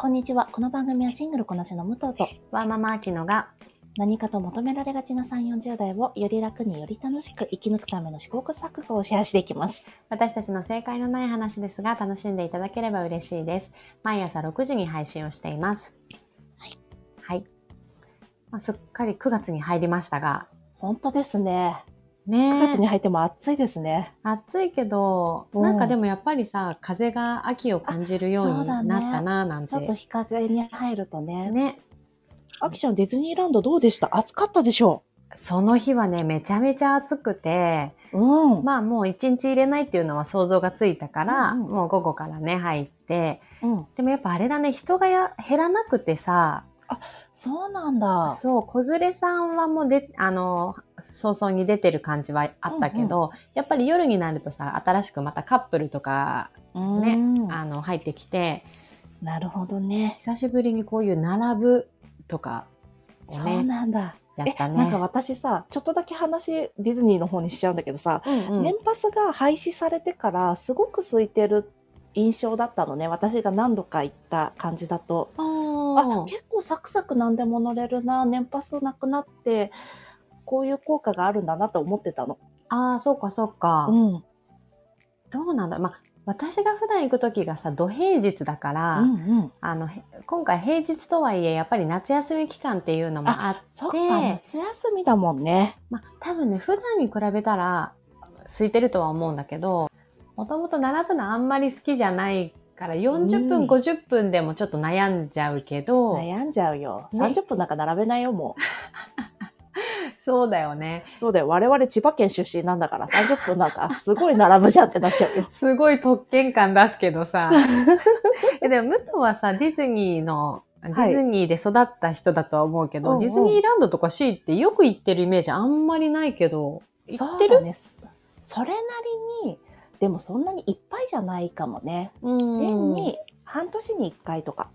こんにちは。この番組はシングルこなしの武藤とワーママアキノが何かと求められがちな3、40代をより楽により楽しく生き抜くための試行錯誤をシェアしていきます。私たちの正解のない話ですが楽しんでいただければ嬉しいです。毎朝6時に配信をしています。はい。はい。まあ、すっかり9月に入りましたが、本当ですね。ね9月に入っても暑いですね。暑いけど、うんなんかでもやっぱりさ、風が秋を感じるようになったなぁなんて。ちょっと日陰に入るとね。ね。あきちゃんディズニーランドどうでした？暑かったでしょその日はね、めちゃめちゃ暑くて、ううん。まあもう一日入れないっていうのは想像がついたから、うんうんもう午後からね、入って、うん。でもやっぱあれだね、人がや減らなくてさ、そうなんだ。そう、子連れさんはもうで、あの、早々に出てる感じはあったけど、やっぱり夜になるとさ、新しくまたカップルとかねうんあの入ってきて、なるほどね。久しぶりにこういう並ぶとかをそうね、なんだ。え、やったね。なんか私さ、ちょっとだけ話ディズニーの方にしちゃうんだけどさ、うんうん年パスが廃止されてからすごく空いてる印象だったのね。私が何度か行った感じだと。あ結構サクサク何でも乗れるな。年パスなくなってこういう効果があるんだなと思ってたの。あー、そうかそうか。うん。どうなんだまあ、私が普段行く時がさ、土平日だから、うんうん、あの、へ今回平日とはいえ、やっぱり夏休み期間っていうのもあって、夏休みだもんね。まあ、多分ね、普段に比べたら、空いてるとは思うんだけど、もともと並ぶのあんまり好きじゃないから、40分、うん50分でもちょっと悩んじゃうけど、悩んじゃうよ。ね30分なんか並べないよも そうだよね。う。そうだよ我々千葉県出身なんだから30分なんかすごい並ぶじゃんってなっちゃうよ。すごい特権感出すけどさ。えでも、武藤はさ、ディズニーの、デはいィズニーで育った人だとは思うけど、うんうんディズニーランドとかシーってよく行ってるイメージあんまりないけど、行ってる？そね。それなりにでもそんなにいっぱいじゃないかもね。うん年に半年に1回とか。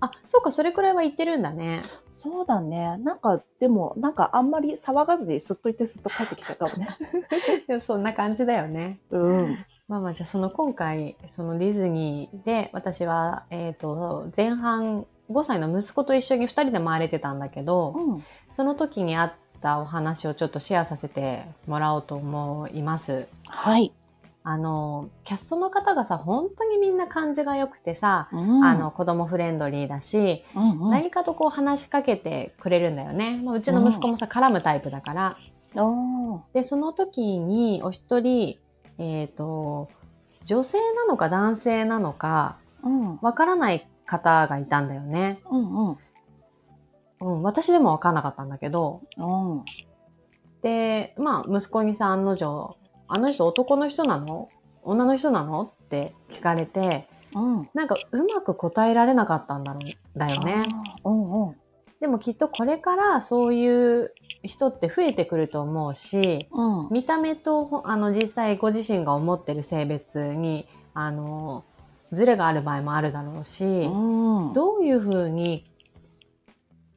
あ、そうか、それくらいは行ってるんだね。そうだね。なんか、でも、なんかあんまり騒がずにすっといてすっと帰ってきちゃったもんね。でもそんな感じだよね。うん。まあまあ、じゃあその今回、そのディズニーで、私は、えっ、と、前半、5歳の息子と一緒に2人で回れてたんだけど、うん。その時にあったお話をちょっとシェアさせてもらおうと思います。はい。あの、キャストの方がさ、本当にみんな感じが良くてさ、うんあの、、子供フレンドリーだし、うんうん、何かとこう話しかけてくれるんだよね。まあ、うちの息子もさ、絡むタイプだから。で、その時にお一人、えっ、と、女性なのか男性なのか、うん。わからない方がいたんだよね。うんうん。うん、私でもわかんなかったんだけど。うん。で、まあ、息子にさ、案の定、あの人男の人なの？女の人なの？って聞かれて、うん。なんかうまく答えられなかったんだろう、だよね。あー。うんうん。でもきっとこれからそういう人って増えてくると思うし、うん。見た目とほあの実際ご自身が思ってる性別にあのズレがある場合もあるだろうし、うん。どういうふうに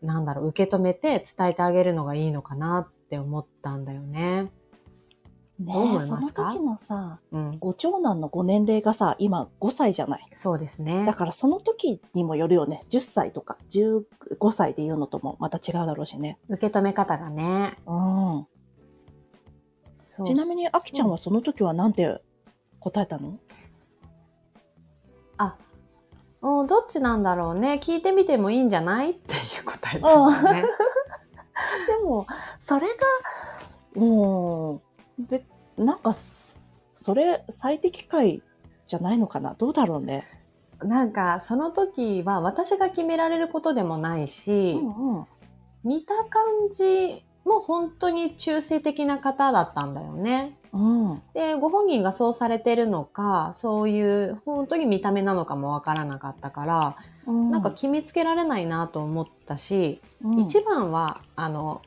なんだろう受け止めて伝えてあげるのがいいのかなって思ったんだよね。ねどう思いそのますか？時のさ、うん、ご長男のご年齢がさ、今5歳じゃない。そうですねだ。からその時にもよるよね。10歳とか15歳で言うのともまた違うだろうしね。受け止め方がね。うん。ちなみに、あきちゃんはその時はなんて答えたの？あ、うんどっちなんだろうね。聞いてみてもいいんじゃない？っていう答えだったんだね。でも、それが、もう、べなんかす、それ最適解じゃないのかな？どうだろうね。なんか、その時は私が決められることでもないし、うんうん。見た感じも本当に中性的な方だったんだよね。うん。で、ご本人がそうされてるのか、そういう本当に見た目なのかもわからなかったから、うん、なんか決めつけられないなと思ったし、うん、一番は、あの、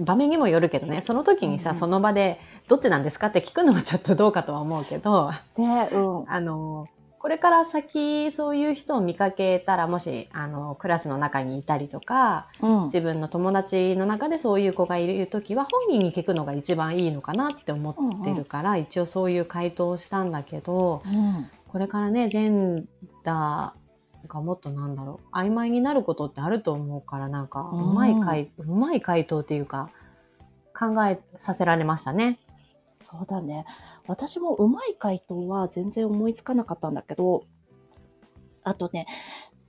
場面にもよるけどね、その時にさ、うんその場で、どっちなんですかって聞くのはちょっとどうかとは思うけど、ね、うん。あの、これから先そういう人を見かけたらもしあのクラスの中にいたりとかうん。自分の友達の中でそういう子がいる時は本人に聞くのが一番いいのかなって思ってるから、一応そういう回答をしたんだけどうん。これからねジェンダーなんかもっとなんだろう、曖昧になることってあると思うから、なんか、ううんまい回、うまい回答っていうか、考えさせられましたね。そうだね。私もうまい回答は全然思いつかなかったんだけど、あとね、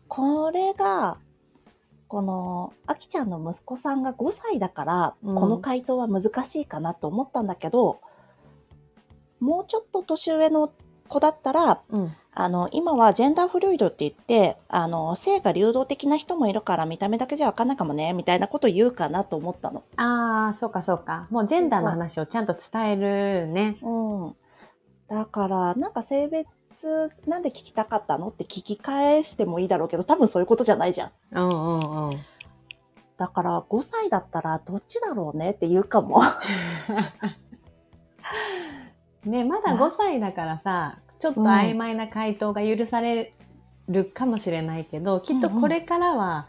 これが、この、あきちゃんの息子さんが5歳だから、うんこの回答は難しいかなと思ったんだけど、もうちょっと年上の子だったら、うん。あの、今はジェンダーフルイドって言って、あの、性が流動的な人もいるから見た目だけじゃわかんないかもね、みたいなこと言うかなと思ったの。ああ、そうかそうか。もうジェンダーの話をちゃんと伝えるね。うん。だから、なんか性別、なんで聞きたかったのって聞き返してもいいだろうけど、多分そういうことじゃないじゃん。うんうんうん。だから、5歳だったらどっちだろうねって言うかも。ね、まだ5歳だからさ、ちょっと曖昧な回答が許されるかもしれないけど、きっとこれからは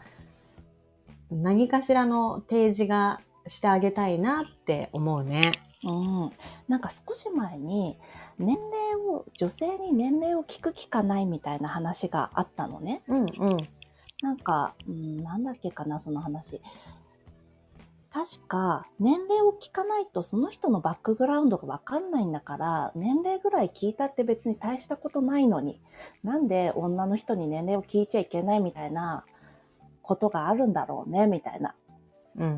何かしらの提示がしてあげたいなって思うね。うん。なんか少し前に、年齢を、女性に年齢を聞く聞かないみたいな話があったのね。うんうん。なんか、うん、なんだっけかな、その話。確か、年齢を聞かないとその人のバックグラウンドがわかんないんだから、年齢ぐらい聞いたって別に大したことないのに、なんで女の人に年齢を聞いちゃいけないみたいなことがあるんだろうね、みたいなうん。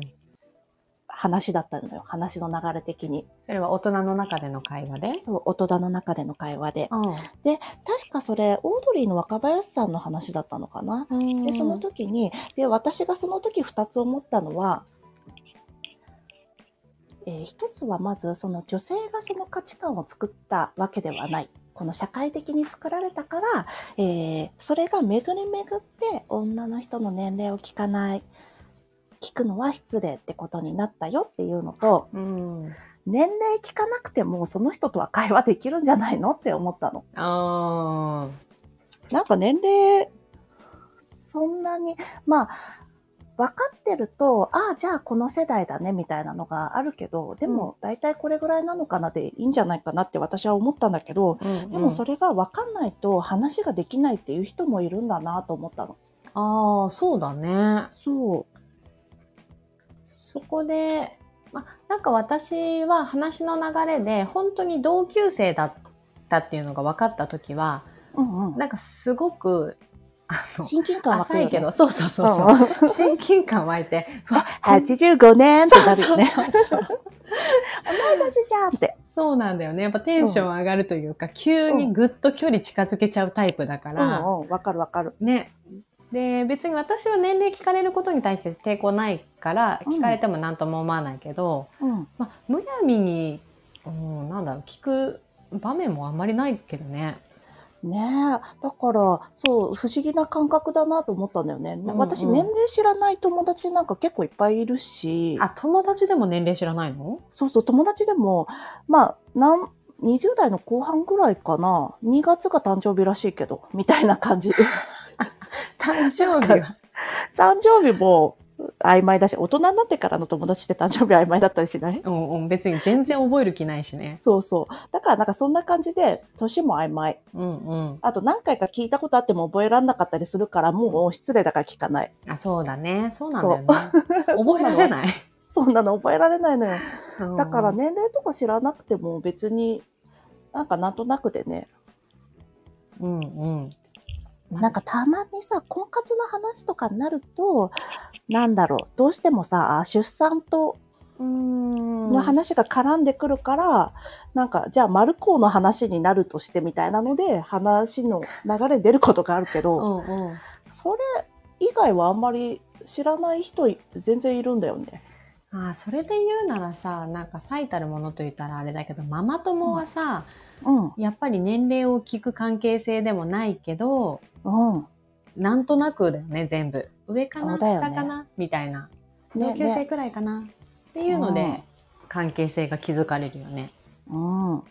話だったのよ。話の流れ的に。それは大人の中での会話で？そう、大人の中での会話で。う確かそれ、オードリーの若林さんの話だったのかな。ん。で、その時に、で、私がその時二つ思ったのは、えー一つはまず、その女性がその価値観を作ったわけではない。この社会的に作られたから、えーそれが巡り巡って女の人の年齢を聞かない。聞くのは失礼ってことになったよっていうのと、うん。年齢聞かなくてもその人とは会話できるんじゃないのって思ったの。あなんか年齢、そんなに、まあ、分かってると、ああ、じゃあこの世代だね、みたいなのがあるけど、でも、大体これぐらいなのかなでいいんじゃないかなって私は思ったんだけど、あ。うん、でもそれが分かんないと話ができないっていう人もいるんだなと思ったの。ああ、そうだね。そそこで、ま、なんか私は話の流れで本当に同級生だったっていうのが分かった時は、う。うんうん。なんかすごく、親近感湧くよね。浅いけど、そうそうそうそう。うん親近感湧いて、うわ85年ってなるよね。そうそうそう同い年じゃんって。そうなんだよね。やっぱテンション上がるというか、急にぐっと距離近づけちゃうタイプだかうんら、うん、わかるわかる。ね。で、別に私は年齢聞かれることに対して抵抗ないから、うん聞かれても何とも思わないけど、うん。まあ、むやみに、うん、なんだろう、聞く場面もあんまりないけどね。ねえ。だから、そう、不思議な感覚だなと思ったんだよね。んうん私、年齢知らない友達なんか結構いっぱいいるし、あ、友達でも年齢知らないの？そうそう、友達でも、まあ、なん、20代の後半ぐらいかな。2月が誕生日らしいけど、みたいな感じで。誕生日は？誕生日も曖昧だし、大人になってからの友達って誕生日曖昧だったりしない？うんうん、別に全然覚える気ないしね。そうそう。だからなんかそんな感じで、年も曖昧。うんうん。あと何回か聞いたことあっても覚えられなかったりするから、もう失礼だから聞かない。あ、そうだね。そうなんだよね。覚えられない。そんなの覚えられないのよ。うんだから。年齢とか知らなくても別に、なんかなんとなくでね、うんうん。なんかたまにさ、婚活の話とかになると、なんだろう、どうしてもさ、あ出産と。の話が絡んでくるから、なんか、じゃあ、丸校の話になるとしてみたいなので、話の流れに出ることがあるけうど、んうん。それ以外はあんまり知らない人全然いるんだよね。ああ、それで言うならさ、なんか最たるものと言ったらあれだけど、ママ友はさ、うん、やっぱり年齢を聞く関係性でもないけど、うん。なんとなくだよね、全部。上かな、ね下かなみたいな。ね同級生ねくらいかな、っていうので、うん関係性が築かれるよね。うん。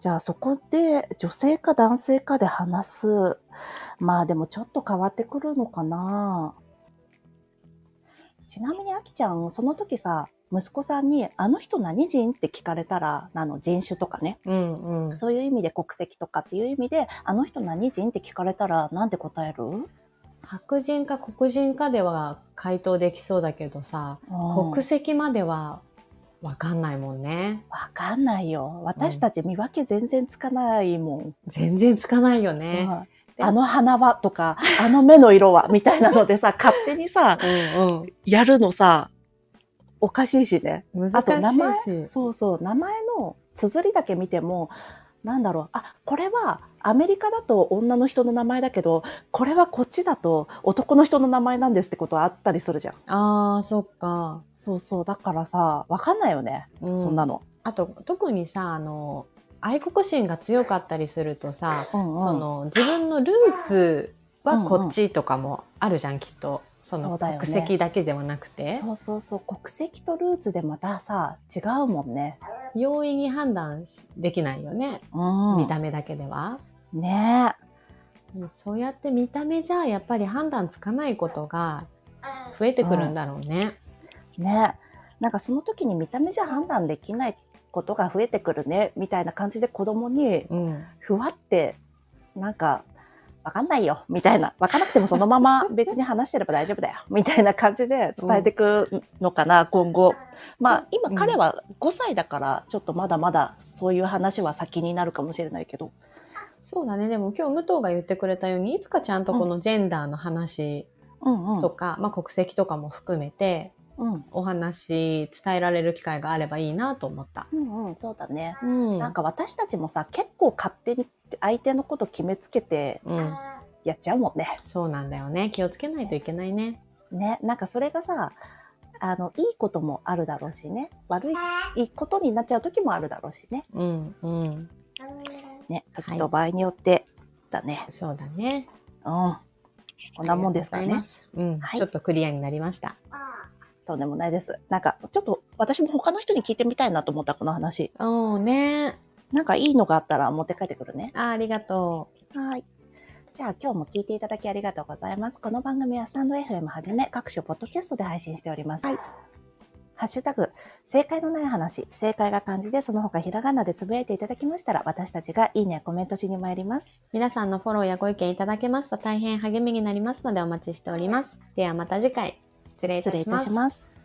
じゃあそこで女性か男性かで話す。まあでもちょっと変わってくるのかな。ちなみにあきちゃん、その時さ、息子さんに、あの人何人？って聞かれたら、あの人種とかね、うんうん。そういう意味で国籍とかっていう意味で、あの人何人？って聞かれたら、なんて答える？白人か黒人かでは回答できそうだけどさ、うん国籍まではわかんないもんね。わかんないよ。私たち見分け全然つかないもん。全然つかないよね。うんあの鼻はとか、あの目の色はみたいなのでさ、勝手にさ、うんやるのさ、おかしいしね。うん。あと名難し前、いし。そうそう、名前の綴りだけ見ても、なんだろう、あ、これはアメリカだと女の人の名前だけど、これはこっちだと男の人の名前なんですってことはあったりするじゃん。ああ、そっか。そうそう、だからさ、わかんないよね、うんそんなの。あと、特にさ、あの、愛国心が強かったりするとさ、うんうんその自分のルーツはこっちとかもあるじゃん、きっと。そのそうだよね国籍だけではなくて、そうそうそう、国籍とルーツでまたさ、違うもんね。容易に判断しできないよね、うん。見た目だけでは。ねそうやって見た目じゃやっぱり判断つかないことが増えてくるんだろうね。え、ねえ。なんかその時に見た目じゃ判断できないことが増えてくるね、みたいな感じで子供に、うん。ふわって、なんか、わかんないよ、みたいな。わかんなくてもそのまま 別に話してれば大丈夫だよ、みたいな感じで伝えていくのかな、今後。まあ、今うん彼は5歳だから、ちょっとまだまだそういう話は先になるかもしれないけど。そうだね。でも今日武藤が言ってくれたように、いつかちゃんとこのジェンダーの話うんうん。とか、まあ国籍とかも含めて、うん。お話伝えられる機会があればいいなと思った。うんうん、そうだね。うん。なんか私たちもさ、結構勝手に相手のこと決めつけてうん。やっちゃうもんね。そうなんだよね。気をつけないといけないね。ね。なんかそれがさ、あの、いいこともあるだろうしね。悪いことになっちゃう時もあるだろうしね。うん。うん。ね。はい時と場合によってだね。そうだね。うん。こんなもんですかね。うん。はいちょっとクリアになりました。とんでもないです。なんか、ちょっと私も他の人に聞いてみたいなと思った、この話。うんね。なんかいいのがあったら持って帰ってくるね。あありがとはい。じゃあ今日も聞いていただきありがとうございます。この番組はスタンド FM はじめ各種ポッドキャストで配信しております。はい。ハッシュタグ、正解のない話、正解が漢字でその他ひらがなでつぶやいていただきましたら、私たちがいいね、コメントしに参ります。う。皆さんのフォローやご意見いただけますと大変励みになりますのでお待ちしております。ではまた次回。失礼いた。します。